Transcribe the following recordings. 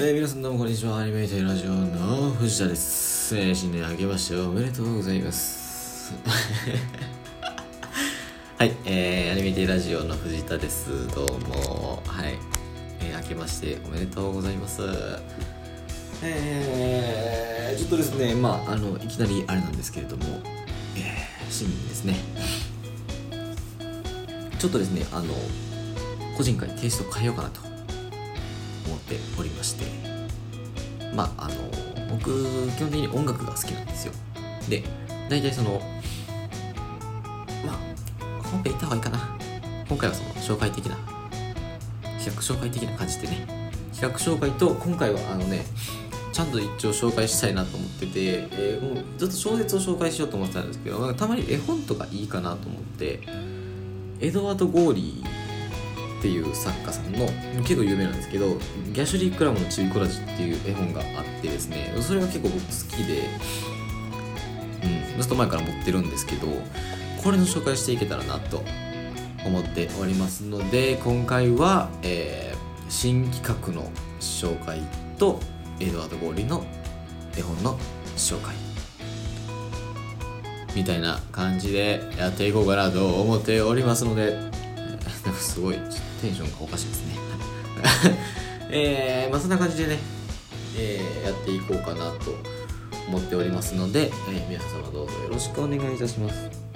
えー、皆さんどうもこんにちは。アニメーターラジオの藤田です。えー、新年明けましておめでとうございます。はい、えー、アニメーターラジオの藤田です。どうも。はい。えー、明けましておめでとうございます。えー、ちょっとですね、まあ、あの、いきなりあれなんですけれども、えー、新年ですね。ちょっとですね、あの、個人会テイスト変えようかなと思っておりまして。まああの僕基本的に音楽が好きなんですよ。で大体そのまあ本編行った方がいいかな。今回はその紹介的な企画紹介的な感じでね。企画紹介と今回はあのねちゃんと一応紹介したいなと思ってて、えーもうずっと小説を紹介しようと思ってたんですけどたまに絵本とかいいかなと思ってエドワード・ゴーリーっていう作家さんの結構有名なんですけど「ギャシュリー・クラムのちびこらじ」っていう絵本があってですねそれが結構僕好きで、うん、ずっと前から持ってるんですけどこれの紹介していけたらなと思っておりますので今回は、えー新企画の紹介とエドワード・ゴーリーの絵本の紹介。みたいな感じでやっていこうかなと思っておりますので。すごいちょっとテンションがおかしいですね。えー、まあそんな感じでね、えーやっていこうかなと思っておりますので、えー皆様どうぞよろしくお願いいたします。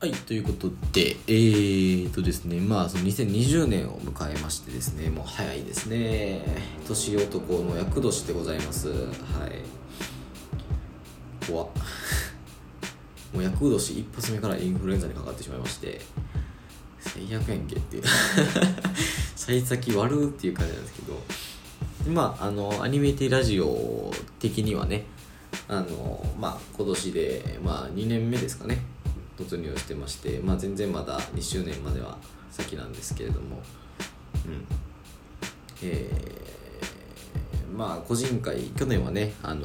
はい、ということで、えーとですね、まあ、その2020年を迎えましてですね、もう早いですね。年男の厄年でございます。はい。怖っ。もう厄年一発目からインフルエンザにかかってしまいまして最悪やんけっていう。幸先悪っていう感じなんですけど。まああのアニメティラジオ的にはねあのまあ今年でまあ2年目ですかね。突入してましてまあ全然まだ2周年までは先なんですけれども。うん。えーまあ個人会去年はねあの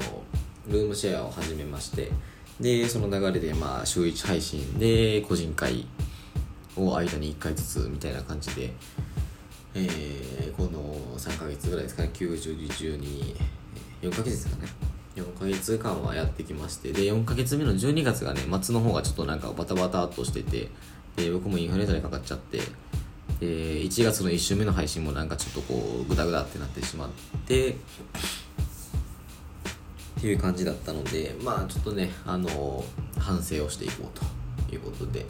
ルームシェアを始めましてでその流れでまあ週1配信で個人会を間に1回ずつみたいな感じで、えーこの3ヶ月ぐらいですかね9012 4ヶ月ですかね。4ヶ月間はやってきましてで4ヶ月目の12月がね末の方がちょっとなんかバタバタっとしててで僕もインフルエンザにかかっちゃってで1月の1週目の配信もなんかちょっとこうグダグダってなってしまってっていう感じだったのでまあちょっとねあの反省をしていこうということで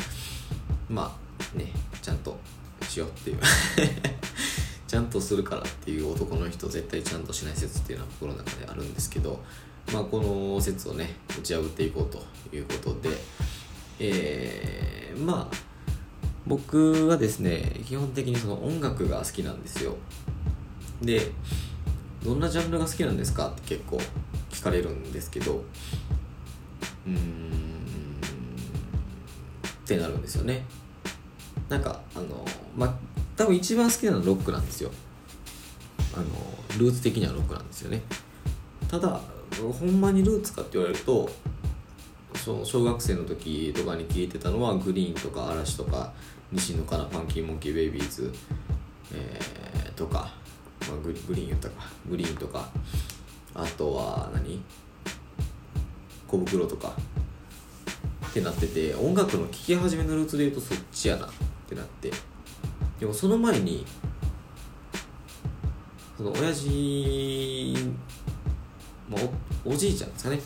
まあねちゃんとしようっていう ちゃんとするからっていう男の人絶対ちゃんとしない説っていうのは心の中であるんですけどまあこの説をね打ち破っていこうということでえー、まあ僕はですね基本的にその音楽が好きなんですよ。でどんなジャンルが好きなんですかって結構聞かれるんですけどうーんってなるんですよね。なんかあのまあ多分一番好きなのはロックなんですよ。あのルーツ的にはロックなんですよね。ただほんまにルーツかって言われるとそう小学生の時とかに聞いてたのはグリーンとか嵐とか西野カナファンキーモンキーベイビーズ、えーとか、まあ、ググリーン言ったかグリーンとかあとは何？小袋とか。ってなってて音楽の聴き始めのルーツで言うとそっちやな。ってなって。でもその前にその親父、まあ、おおじいちゃんですかね。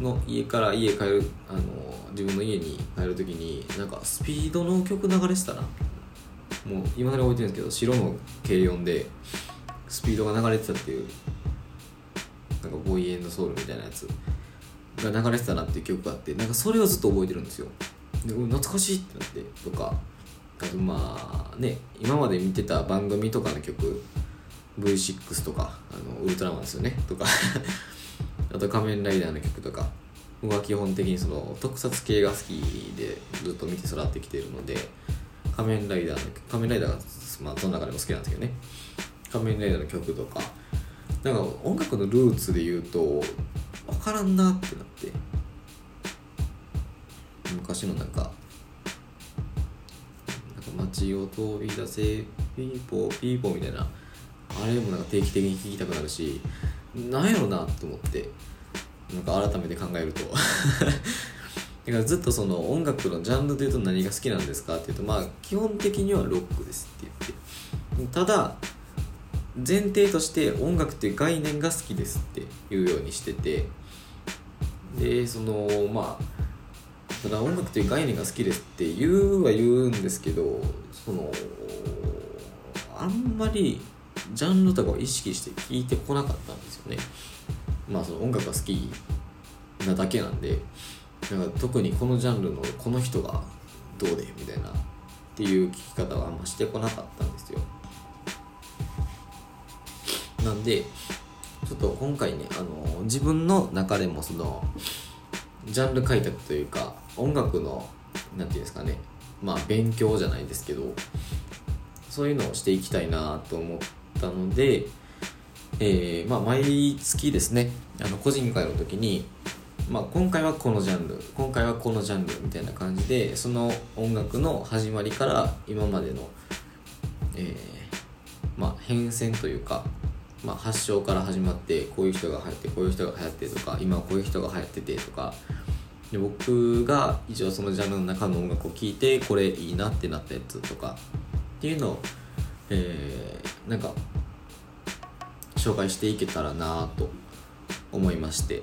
の家から家帰るあの自分の家に帰る時になんかスピードの曲流れてたな。もう今まで覚えてるんですけど白の軽音でスピードが流れてたっていう。なんかボーイエンドソウルみたいなやつが流れてたなっていう曲があってなんかそれをずっと覚えてるんですよ。で懐かしいってなってとか。あとまあね今まで見てた番組とかの曲 V6 とかあのウルトラマンですよねとか。あと仮面ライダーの曲とか。僕は基本的にその特撮系が好きでずっと見て育ってきてるので仮面ライダーの仮面ライダーがまあどの中でも好きなんですけどね。仮面ライダーの曲とか。なんか音楽のルーツで言うと分からんなってなって。昔のなんか「なんか街を飛び出せピーポーピーポーみたいな。あれもなんか定期的に聞きたくなるしなんやろなと思って。なんか改めて考えると。だからずっとその音楽のジャンルで言うと何が好きなんですかって言うとまあ基本的にはロックですって言って。ただ前提として音楽って概念が好きですっていうようにしてて。でそのまあただ音楽という概念が好きですって言うは言うんですけどそのあんまりジャンルとかを意識して聞いてこなかったんですよね。まあその音楽が好きなだけなんでなんか特にこのジャンルのこの人がどうでみたいなっていう聞き方はあんましてこなかったんですよ。なんでちょっと今回ねあの自分の中でもそのジャンル開拓というか音楽の何て言うんですかねまあ勉強じゃないですけどそういうのをしていきたいなと思ったので、えー、まあ毎月ですねあの個人会の時にまあ、今回はこのジャンル今回はこのジャンルみたいな感じでその音楽の始まりから今までの、えー、まあ、変遷というかまあ、発祥から始まってこういう人が流行ってこういう人が流行ってとか今はこういう人が流行っててとか。で僕が一応そのジャンルの中の音楽を聴いてこれいいなってなったやつとか。っていうのを、えー、なんか紹介していけたらなと思いまして。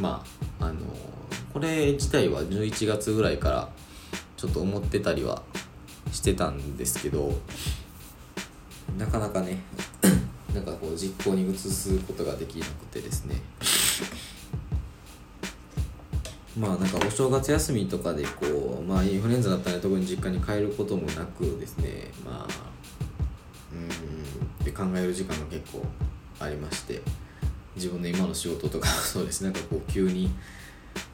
まああのこれ自体は11月ぐらいからちょっと思ってたりはしてたんですけどなかなかねなんかこう実行に移すことができなくてですね。まあなんかお正月休みとかでこうまあインフルエンザだったら特に実家に帰ることもなくですね。まあうんって考える時間が結構ありまして。自分の今の仕事とか そうですなんかこう急に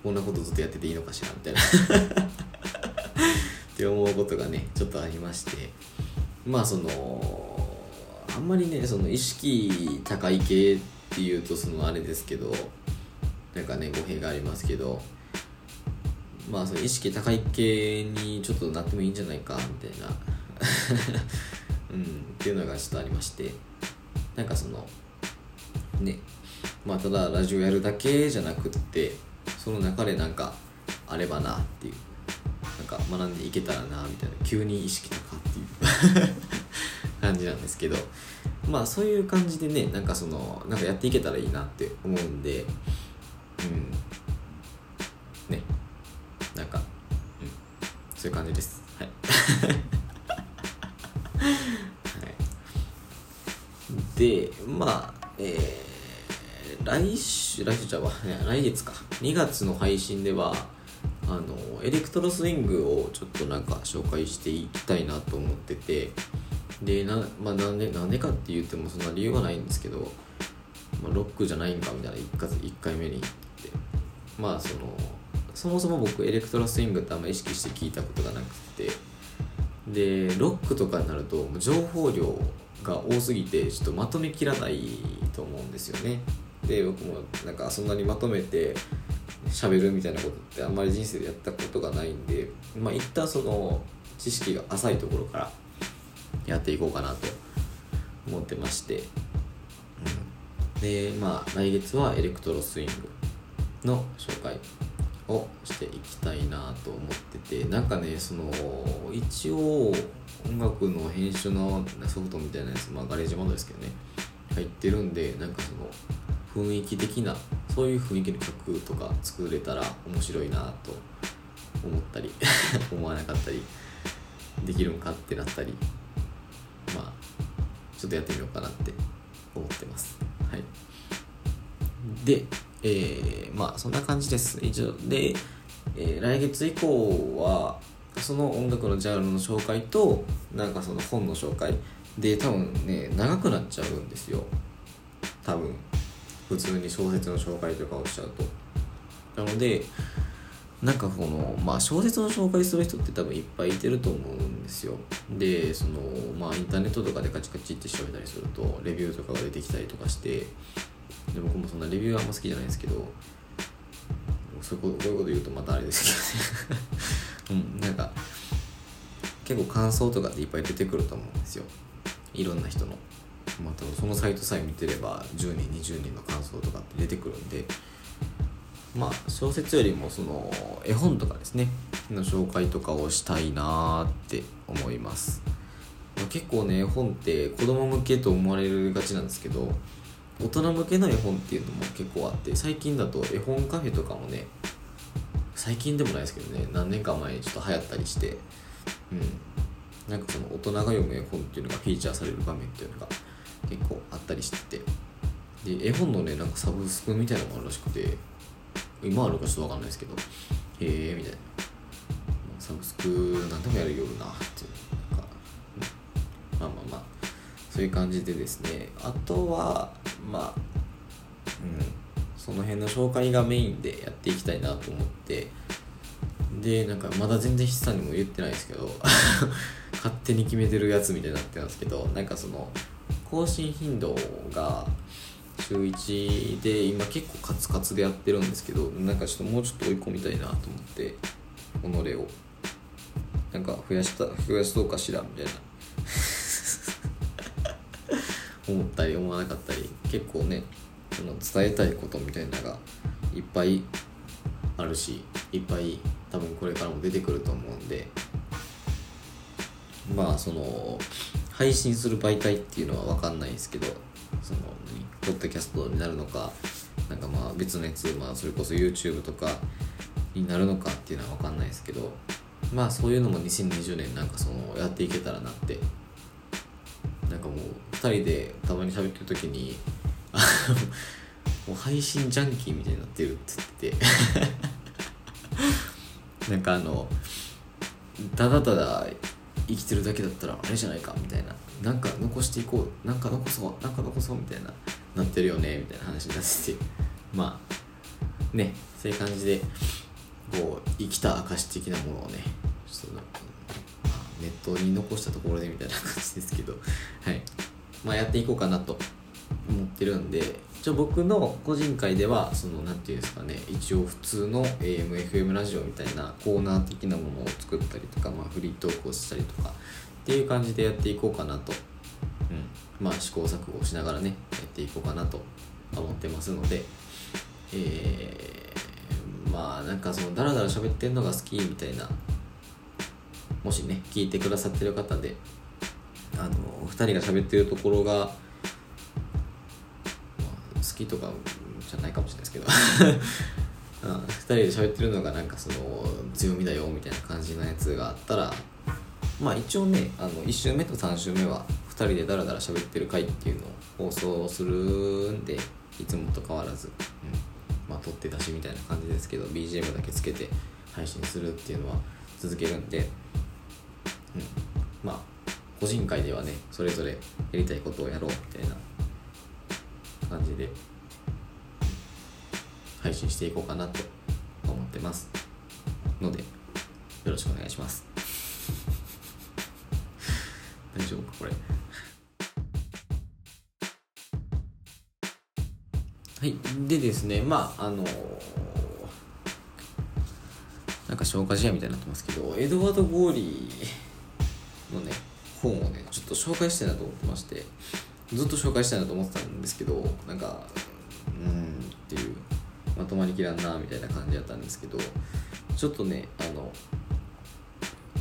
こんなことずっとやってていいのかしらみたいな。って思うことがねちょっとありまして。まあそのあんまりねその意識高い系っていうとそのあれですけどなんかね語弊がありますけどまあその意識高い系にちょっとなってもいいんじゃないかみたいな うんっていうのがちょっとありましてなんかそのねまあただラジオやるだけじゃなくってその中でなんかあればなっていうなんか学んでいけたらなみたいな急に意識高っていう。感じなんですけどまあそういう感じでねなんかそのなんかやっていけたらいいなって思うんでうん。ね。なんか、うん、そういう感じです。はい、はい、でまあえー、来週来週じゃわ、来月か。2月の配信ではあのエレクトロスイングをちょっとなんか紹介していきたいなと思っててでな,、まあ、なんでなんでかって言ってもそんな理由はないんですけど、まあ、ロックじゃないんかみたいな 1, 1回目に言って。まあそのそもそも僕エレクトロスイングってあんま意識して聞いたことがなくて。でロックとかになると情報量が多すぎてちょっとまとめきらないと思うんですよね。で僕もなんかそんなにまとめて喋るみたいなことってあんまり人生でやったことがないんでまあ一旦その知識が浅いところからやっていこうかなと思ってまして、うん、でまあ来月はエレクトロスイングの紹介をしていきたいなと思ってて。なんかねその一応音楽の編集のソフトみたいなやつ、まあ、ガレージモードですけどね。入ってるんでなんかその雰囲気的なそういう雰囲気の曲とか作れたら面白いなと思ったり 思わなかったりできるんかってなったりちょっとやってみようかなって思ってます。はい。でえー、まあそんな感じです。以上で、えー、来月以降はその音楽のジャンルの紹介となんかその本の紹介。で多分ね長くなっちゃうんですよ。多分。普通に小説の紹介とかをしちゃうと。なのでなんかこの、まあ、小説の紹介する人って多分いっぱいいてると思うんですよ。でそのまあインターネットとかでカチカチって調べたりするとレビューとかが出てきたりとかしてで僕もそんなレビューはあんま好きじゃないですけどそうこういうこと言うとまたあれですけどね。うんなんか結構感想とかでいっぱい出てくると思うんですよ。いろんな人の。またそのサイトさえ見てれば10人20人の感想とかって出てくるんでまあ小説よりもその絵本とかですねの紹介とかをしたいなーって思います。結構ね絵本って子供向けと思われるがちなんですけど大人向けの絵本っていうのも結構あって最近だと絵本カフェとかもね最近でもないですけどね何年か前にちょっと流行ったりしてうん。なんかその大人が読む絵本っていうのがフィーチャーされる場面っていうのが結構あったりしててで絵本のねなんかサブスクみたいなのもあるらしくて今あるかちょっとわかんないですけどへえみたいな。サブスク何でもやるよなっていうなんかまあまあまあそういう感じでですね。あとはまあうん。その辺の紹介がメインでやっていきたいなと思って。でなんかまだ全然筆さんにも言ってないですけど 勝手に決めてるやつみたいになってますけどなんかその更新頻度が週1で今結構カツカツでやってるんですけどなんかちょっともうちょっと追い込みたいなと思って己を。なんか増やした増やそうかしらみたいな。思ったり思わなかったり結構ねその伝えたいことみたいなのがいっぱいあるしいっぱい多分これからも出てくると思うんでまあその配信する媒体っていうのは分かんないですけどそのポッドキャストになるのかなんかまあ別のやつ、まあ、それこそ YouTube とかになるのかっていうのは分かんないですけどまあそういうのも2020年なんかそのやっていけたらなって。なんかもう2人でたまに喋ってる時にもう配信ジャンキーみたいになってるって言って。なんかあのただただ生きてるだけだったらあれじゃないかみたいな。なんか残していこうなんか残そうなんか残そうみたいななってるよねみたいな話になってて。まあねそういう感じでこう生きた証的なものをねちょっとなんか、まあ、ネットに残したところでみたいな感じですけど。はい。まあやっていこうかなと思ってるんで。一応僕の個人会ではその何て言うんですかね一応普通の AMFM ラジオみたいなコーナー的なものを作ったりとか、まあ、フリートークをしたりとかっていう感じでやっていこうかなと、うん、まあ試行錯誤しながらねやっていこうかなと思ってますので。えー、まあなんかそのダラダラ喋ってんのが好きみたいなもしね聞いてくださってる方であの2人が喋ってるところが好きとかじゃないかもしれないですけど。2人で喋ってるのがなんかその強みだよみたいな感じのやつがあったらまあ一応ねあの1週目と3週目は2人でダラダラ喋ってる回っていうのを放送するんでいつもと変わらず、うん、まあ撮ってたしみたいな感じですけど BGM だけつけて配信するっていうのは続けるんで、うん、まあ個人会ではねそれぞれやりたいことをやろうみたいな感じで配信していこうかなと思ってます。のでよろしくお願いします。大丈夫これ。はい。でですねまああのなんか消化試合みたいになってますけどエドワード・ゴーリーのね本をねちょっと紹介したいなと思ってましてずっと紹介したいなと思ってたんですけどなんかうんっていうまとまりきらんなみたいな感じだったんですけどちょっとねあの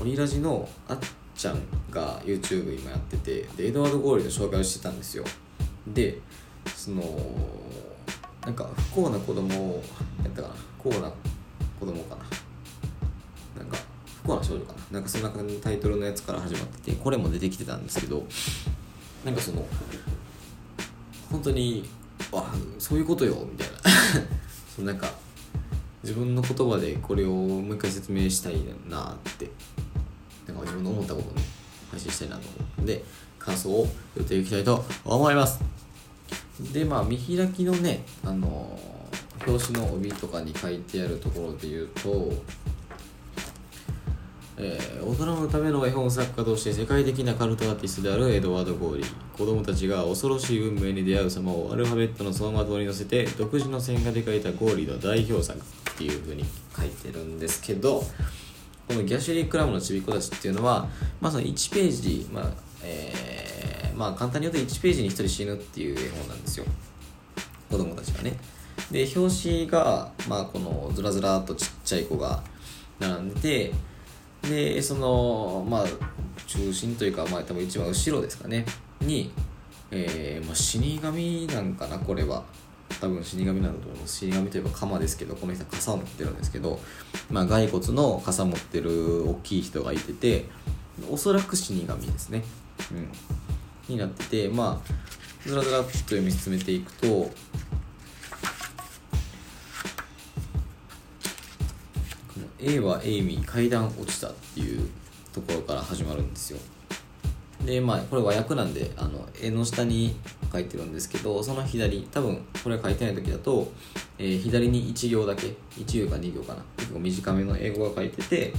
オリラジのあっちゃんが YouTube 今やっててでエドワード・ゴーリーの紹介をしてたんですよ。でそのなんか不幸な子供をやったかな不幸な子供かな。なんか不幸な少女かな。なんかそんな感じのタイトルのやつから始まっててこれも出てきてたんですけどなんかその本当にあそういうことよみたいな。そのなんか自分の言葉でこれをもう一回説明したいなって。なんか自分の思ったことをね配信したいなと思う。で感想を言っていきたいと思います。でまあ見開きのねあの表紙の帯とかに書いてあるところで言うとえー、大人のための絵本作家として世界的なカルトアーティストであるエドワード・ゴーリー子供たちが恐ろしい運命に出会う様をアルファベットの走馬灯に乗せて独自の線画で描いたゴーリーの代表作っていう風に書いてるんですけどこのギャシュリー・クラムのちびっ子たちっていうのは、まあ、その1ページ、まあえまあ簡単に言うと1ページに1人死ぬっていう絵本なんですよ。子供たちがね。で表紙が、まあ、このずらずらっとちっちゃい子が並んでてでそのまあ中心というかまあ多分一番後ろですかね。に、えーまあ、死神なんかなこれは。多分死神なんだと思います死神といえば鎌ですけどこの人は傘を持ってるんですけど、まあ、骸骨の傘持ってる大きい人がいてておそらく死神ですね、うん、になっててまあずらずらっと読み進めていくとこの A はエイミー階段落ちたっていうところから始まるんですよ。でまあこれ和訳なんであの絵の下に書いてるんですけどその左多分これ書いてない時だと、えー、左に1行だけ1行か2行かな結構短めの英語が書いてて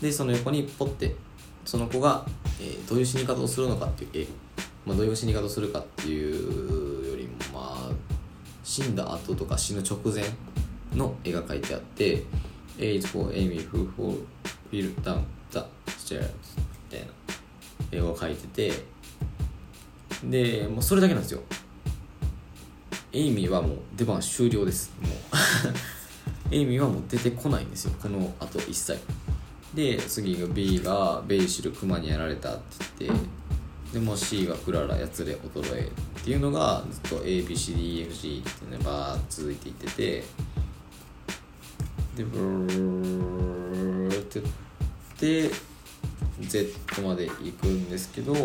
でその横にポッてその子が、えー、どういう死に方をするのかっていう絵、まあ、どういう死に方をするかっていうよりもまあ死んだ後とか死ぬ直前の絵が書いてあって「A is for Amy who fell down the stairs」みたいな。絵を描いててでもうそれだけなんですよ。エイミーはもう出番終了です。もう。エイミーはもう出てこないんですよ。このあと一切。で次が B がベイシルクマにやられたって言ってでも C がクララやつで衰えっていうのがずっと ABCDEFG ってねバー続いていっててでブーってって Z まで行くんですけど、え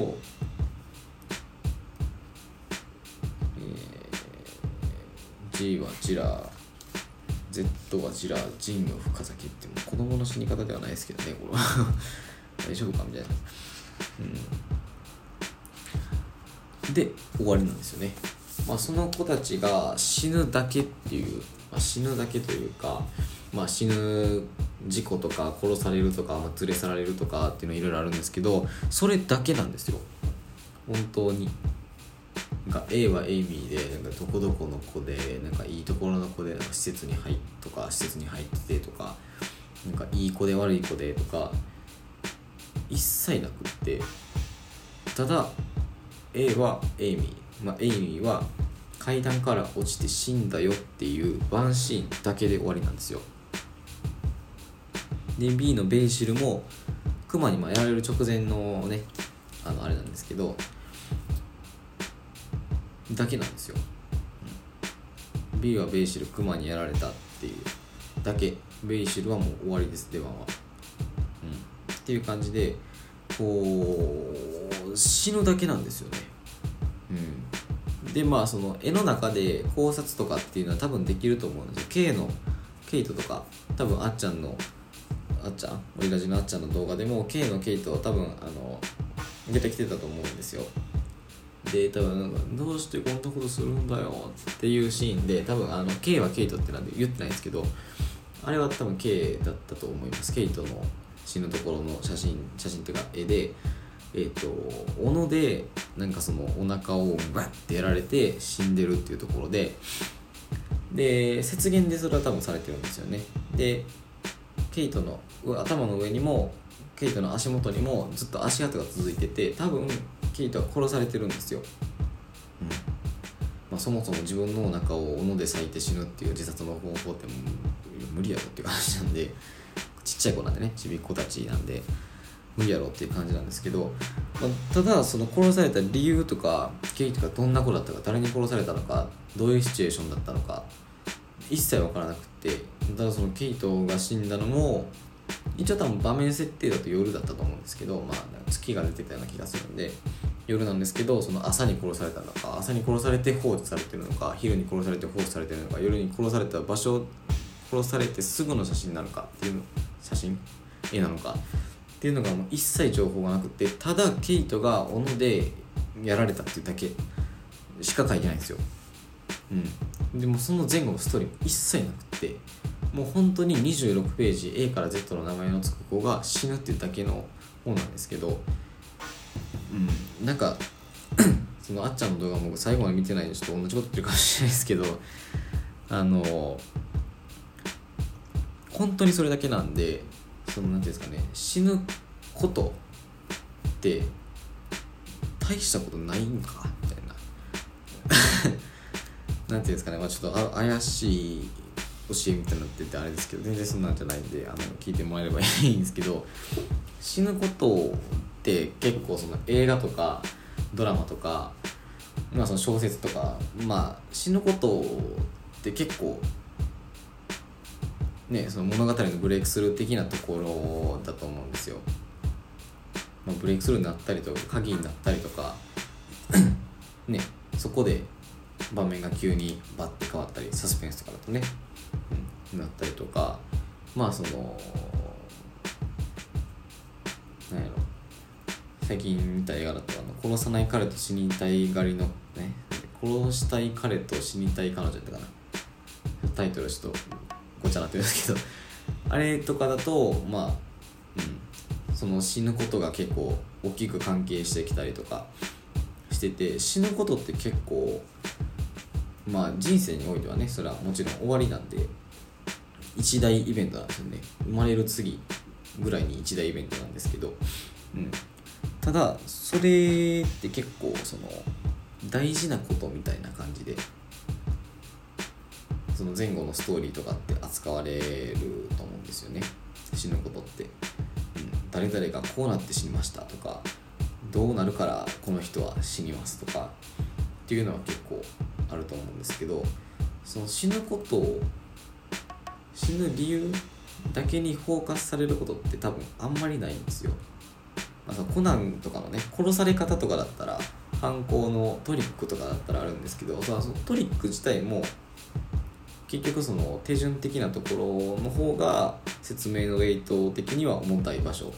ー、G はジラー Z はジラージンの深崎ってもう子供の死に方ではないですけどねこれは。大丈夫かみたいな、うん、で終わりなんですよね。まあその子たちが死ぬだけっていう、まあ、死ぬだけというかまあ、死ぬ事故とか殺されるとか、まあ、連れ去られるとかっていうのいろいろあるんですけどそれだけなんですよ。本当に。が A はエイミーでなんかどこどこの子でなんかいいところの子でなんか施設に入っとか施設に入っててとかなんかいい子で悪い子でとか一切なくってただ A はエイミー、まあ、エイミーは階段から落ちて死んだよっていうワンシーンだけで終わりなんですよ。で B のベイシルもクマにまやられる直前のねあのあれなんですけどだけなんですよ、B はベイシルクマにやられたっていう。だけベイシルはもう終わりです出番は、うん、っていう感じでこう死ぬだけなんですよね。うん。でまあその絵の中で考察とかっていうのは多分できると思うんですよ。K のケイトとか多分あっちゃんのあっちゃんオリラジのあっちゃんの動画でも K のケイトは多分あの出てきてたと思うんですよ。で多分なんかどうしてこんなことするんだよっていうシーンで多分あの K はケイトってなんで言ってないんですけどあれは多分 K だったと思います。ケイトの死ぬところの写真写真っていうか絵でえっ、ー、と斧でなんかそのお腹をバッてやられて死んでるっていうところでで雪原でそれは多分されてるんですよね。でケイトの頭の上にもケイトの足元にもずっと足跡が続いてて多分ケイトは殺されてるんですよ、うん。まあ、そもそも自分のお腹を斧で裂いて死ぬっていう自殺の方法って無理やろっていう感じなんでちっちゃい子なんでねちびっ子たちなんで無理やろっていう感じなんですけど、まあ、ただその殺された理由とかケイトがどんな子だったか誰に殺されたのかどういうシチュエーションだったのか一切分からなくてただそのケイトが死んだのも一応多分場面設定だと夜だったと思うんですけど、まあ、月が出てたような気がするんで夜なんですけどその朝に殺されたのか朝に殺されて放置されてるのか昼に殺されて放置されてるのか夜に殺された場所殺されてすぐの写真なのかっていう写真絵なのかっていうのがもう一切情報がなくてただケイトが斧でやられたっていうだけしか書いてないんですよ。うん。でもその前後のストーリーも一切なくてもう本当に26ページ A から Z の名前の付く子が死ぬっていうだけの本なんですけどうん。なんか そのあっちゃんの動画も最後まで見てないんでちょっと同じこと言ってるかもしれないですけどあの本当にそれだけなんでその何ていうんですかね死ぬことって大したことないんかなんていうんですかね、まあ、ちょっと怪しい教えみたいになっててあれですけど全然そんなんじゃないんであの聞いてもらえればいいんですけど死ぬことって結構その映画とかドラマとか、まあ、その小説とか、まあ、死ぬことって結構ねその物語のブレイクスルー的なところだと思うんですよ。まあ、ブレイクスルーになったりとか鍵になったりとか ねそこで場面が急にバッて変わったりサスペンスとかだとね、うん、なったりとかまあそのなんやろ最近見た映画だとあの「殺さない彼と死にたい狩りの」ね殺したい彼と死にたい彼女ってかな。タイトルちょっとごちゃなってるんですけどあれとかだとまあうんその死ぬことが結構大きく関係してきたりとかしてて死ぬことって結構まあ人生においてはねそれはもちろん終わりなんで一大イベントなんですよね。生まれる次ぐらいに一大イベントなんですけど、うん、ただそれって結構その大事なことみたいな感じでその前後のストーリーとかって扱われると思うんですよね。死ぬことって、うん、誰々がこうなって死にましたとかどうなるからこの人は死にますとかっていうのは結構ですけどその死ぬことを死ぬ理由だけにフォーカスされることって多分あんまりないんですよ、まあ、コナンとかのね殺され方とかだったら犯行のトリックとかだったらあるんですけどそのトリック自体も結局その手順的なところの方が説明のウェイト的には重たい場所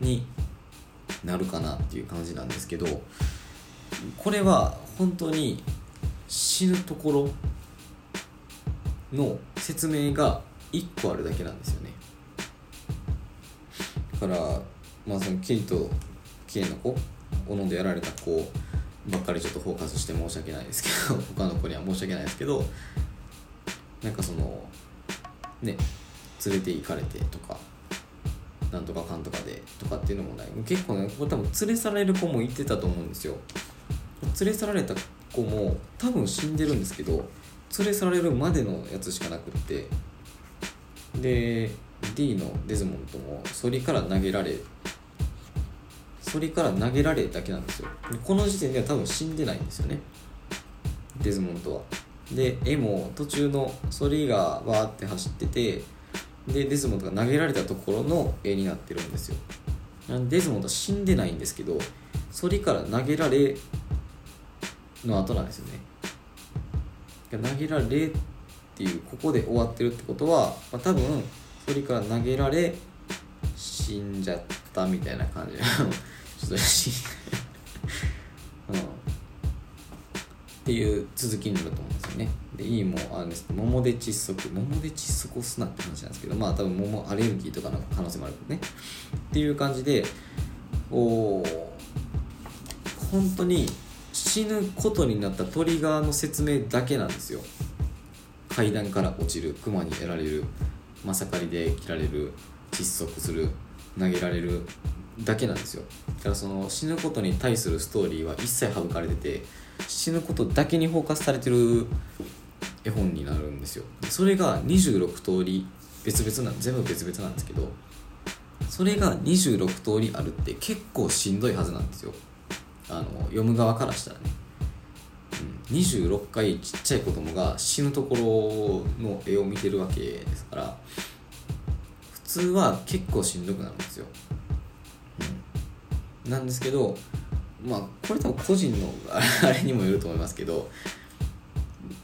になるかなっていう感じなんですけどこれは本当に死ぬところの説明が1個あるだけなんですよね。だからまあそのキリとキレの子おのでやられた子ばっかりちょっとフォーカスして申し訳ないですけど 他の子には申し訳ないですけどなんかそのね連れて行かれてとかなんとかかんとかでとかっていうのもない。結構ねこれ多分連れ去られる子も言ってたと思うんですよ。連れ去られた子も多分死んでるんですけど連れ去られるまでのやつしかなくって。で D のデズモンドも反りから投げられ反りから投げられだけなんですよ。この時点では多分死んでないんですよね。デズモンドは。で絵も途中の反りがわーって走っててでデズモンドが投げられたところの絵になってるんですよ。デズモンドは死んでないんですけど反りから投げられの後なんですよね。投げられっていうここで終わってるってことは、まあ、多分反りから投げられ死んじゃったみたいな感じ。ちょっとし、うん、っていう続きになると思うんですよね。でいいもあれです。桃で窒息。桃で窒息をすなって話なんですけどまあ多分桃アレルギーとかの可能性もあるけどね。っていう感じでお本当に死ぬことになったトリガーの説明だけなんですよ。階段から落ちる熊に得られるまさかりで切られる窒息する投げられるだけなんですよ。だからその死ぬことに対するストーリーは一切省かれてて死ぬことだけにフォーカスされてる絵本になるんですよ。それが26通り別々なん全部別々なんですけどそれが26通りあるって結構しんどいはずなんですよ。あの読む側からしたらね、うん、26回ちっちゃい子供が死ぬところの絵を見てるわけですから普通は結構しんどくなるんですよ、うん、なんですけどまあこれ多分個人の あれにもよると思いますけど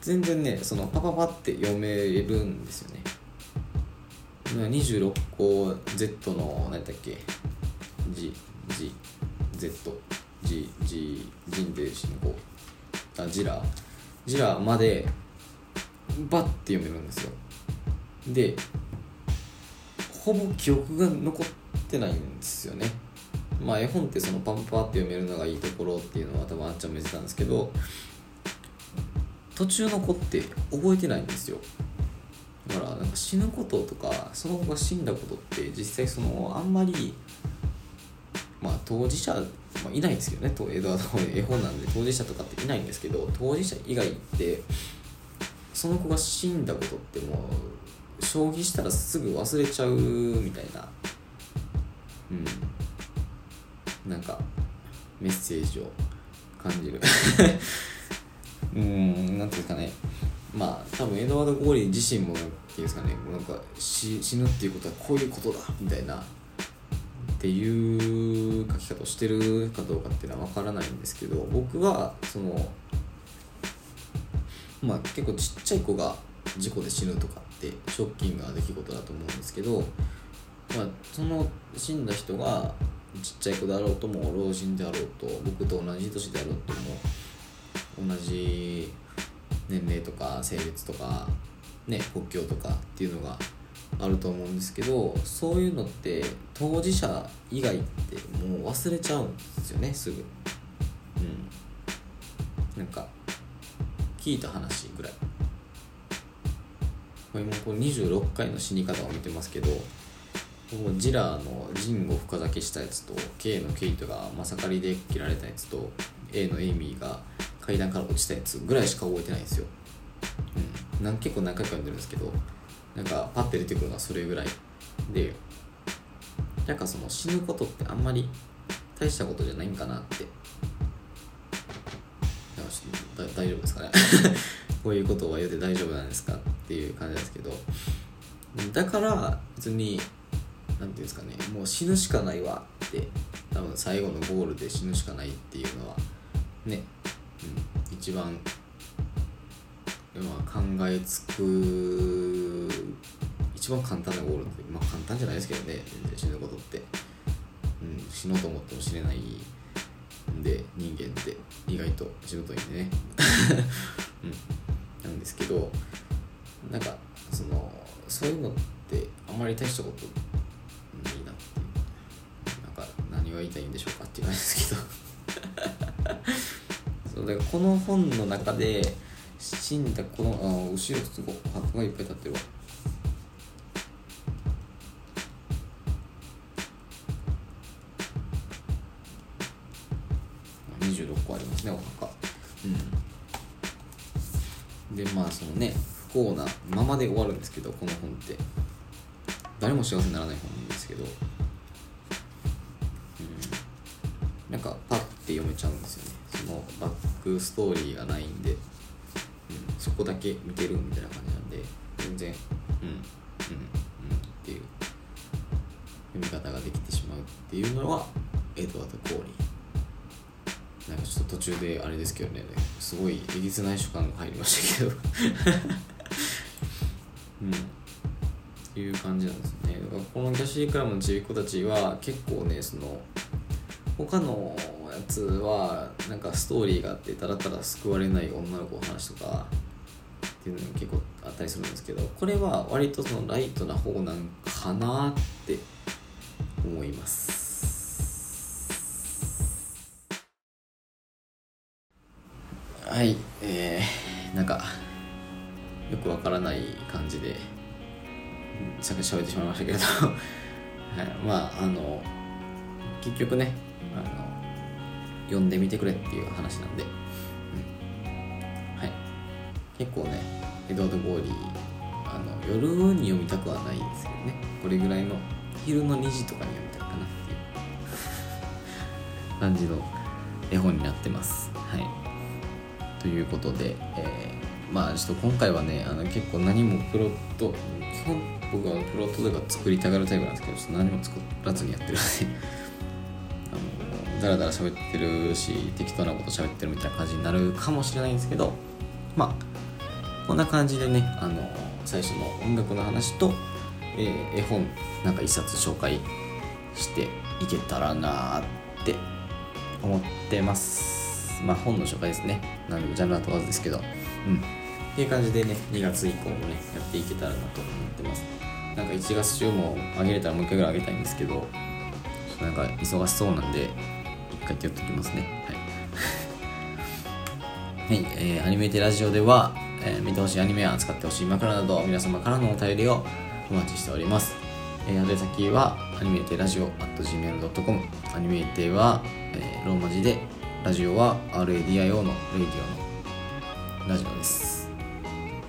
全然ねそのパパパって読めるんですよね。26個 Z の何だっけ ?GGZ G Z G G ジンで進行あジラ。ジラまでバッて読めるんですよ。でほぼ記憶が残ってないんですよね。まあ絵本ってそのパンパって読めるのがいいところっていうのは多分あっちゃんも言ってたんですけど途中の子って覚えてないんですよ。だからなんか死ぬこととかその子が死んだことって実際そのあんまりまあ当事者、まあ、いないんですけどねとエドワード・絵本なんで当事者とかっていないんですけど当事者以外ってその子が死んだことってもう将棋したらすぐ忘れちゃうみたいな。うん。なんかメッセージを感じる。うんなんていうかね。まあ多分エドワード・ゴーリー自身もっていうんですかねなんか死ぬっていうことはこういうことだみたいなっていう書き方をしてるかどうかっていうのは分からないんですけど僕はそのまあ結構ちっちゃい子が事故で死ぬとかってショッキングな出来事だと思うんですけど、まあ、その死んだ人がちっちゃい子であろうとも老人であろうと僕と同じ年であろうとも同じ年齢とか性別とかね国境とかっていうのがあると思うんですけどそういうのって当事者以外ってもう忘れちゃうんですよねすぐ。うん。なんか聞いた話ぐらい。これもこれ26回の死に方を見てますけどジラーのジンを深酒したやつと K のケイトがまさかりで切られたやつと A のエイミーが階段から落ちたやつぐらいしか覚えてないんですよ、うん、なん結構何回か読んでるんですけどなんかパッて出てくるのはそれぐらいでなんかその死ぬことってあんまり大したことじゃないんかなって。大丈夫ですかね。こういうことは言うて大丈夫なんですかっていう感じなんですけど。だから別に何ていうんですかね。もう死ぬしかないわって多分最後のゴールで死ぬしかないっていうのはね、うん、一番、まあ、考えつく一番簡単なゴールってまあ簡単じゃないですけどね全然死ぬことって、うん、死のうと思っても死ねないんで人間って。意外と死ぬといいんでね、うん、なんですけどなんかそのそういうのってあんまり大したことないなっていう。なんか何が言いたいんでしょうかっていう感じですけど。そうだからこの本の中で死んだこのあ後ろすごい箱がいっぱい立ってるわ。26個ありますねお墓うん。でまあそのね不幸なままで終わるんですけどこの本って。誰も幸せにならない本なんですけど、うん、なんかパッて読めちゃうんですよね。そのバックストーリーがないんで、こだけ見てるみたいな感じなんで全然うんうんうんっていう読み方ができてしまうっていうのはエドワード・コーリーなんかちょっと途中であれですけどねすごいえげつない主観が入りましたけど。うん。っていう感じなんですね。だからこのキャシークラブのちびっ子たちは結構ねその他のやつはなんかストーリーがあってただただ救われない女の子の話とかていうのが結構あったりするんですけどこれは割とそのライトな方なんかなって思います。はいえー、なんかよくわからない感じでさっき喋ってしまいましたけど はい、まああの結局ねあの読んでみてくれっていう話なんで、うん、はい結構ねエドワード・ゴーリーあの夜に読みたくはないですけどね。これぐらいの昼の2時とかに読みたいかなっていう。感じの絵本になってます。はい。ということで、えー、まあちょっと今回はねあの結構何もプロット基本僕はプロットとか作りたがるタイプなんですけどちょっと何も作らずにやってるんで あのだらだら喋ってるし適当なこと喋ってるみたいな感じになるかもしれないんですけどまあこんな感じでねあの最初の音楽の話と、えー、絵本なんか一冊紹介していけたらなって思ってます。まあ本の紹介ですね。なんでジャンルは問わずですけど。うん。っていう感じでね2月以降もねやっていけたらなと思ってます。なんか1月中もあげれたらもう一回ぐらいあげたいんですけどなんか忙しそうなんで一回やっておきますね。はい、はいえー、アニメテラジオでは、えー、見てほしいアニメや使ってほしい枕など皆様からのお便りをお待ちしております、えー、宛先はアニメーテラジオ at gmail.com アニメーテは、えーローマ字でラジオは RADIO のレディオのラジオです、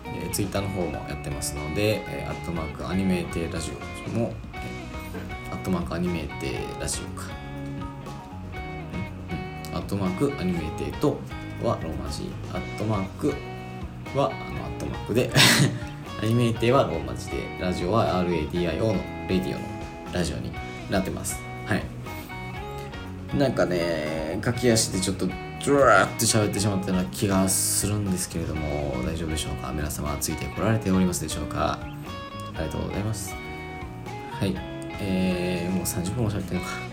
えー、ツイッターの方もやってますので、えーアットマークアニメーテラジオも、えーアットマークアニメーテラジオか。アットマークアニメーテとはローマ字。アットマークはあのアットマークで。アニメーテはローマ字でラジオは RADIO のレディオのラジオになってます。はい。なんかね駆け足でちょっとドラーって喋ってしまったような気がするんですけれども大丈夫でしょうか？皆様ついてこられておりますでしょうか？ありがとうございます。はい。えー、もう30分も喋ってるのか。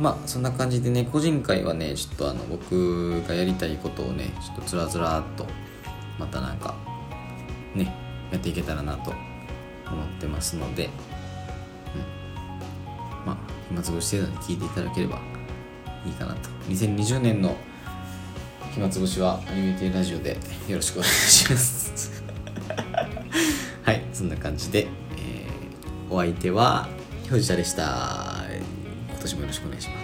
まあそんな感じでね個人会はねちょっとあの僕がやりたいことをねちょっとつらつらっとまたなんかねやっていけたらなと思ってますので、うん、まあ暇つぶし程度に聞いていただければいいかなと。2020年の暇つぶしはアニメティラジオでよろしくお願いします。はいそんな感じで、えーお相手は表示者でした。今年もよろしくお願いします。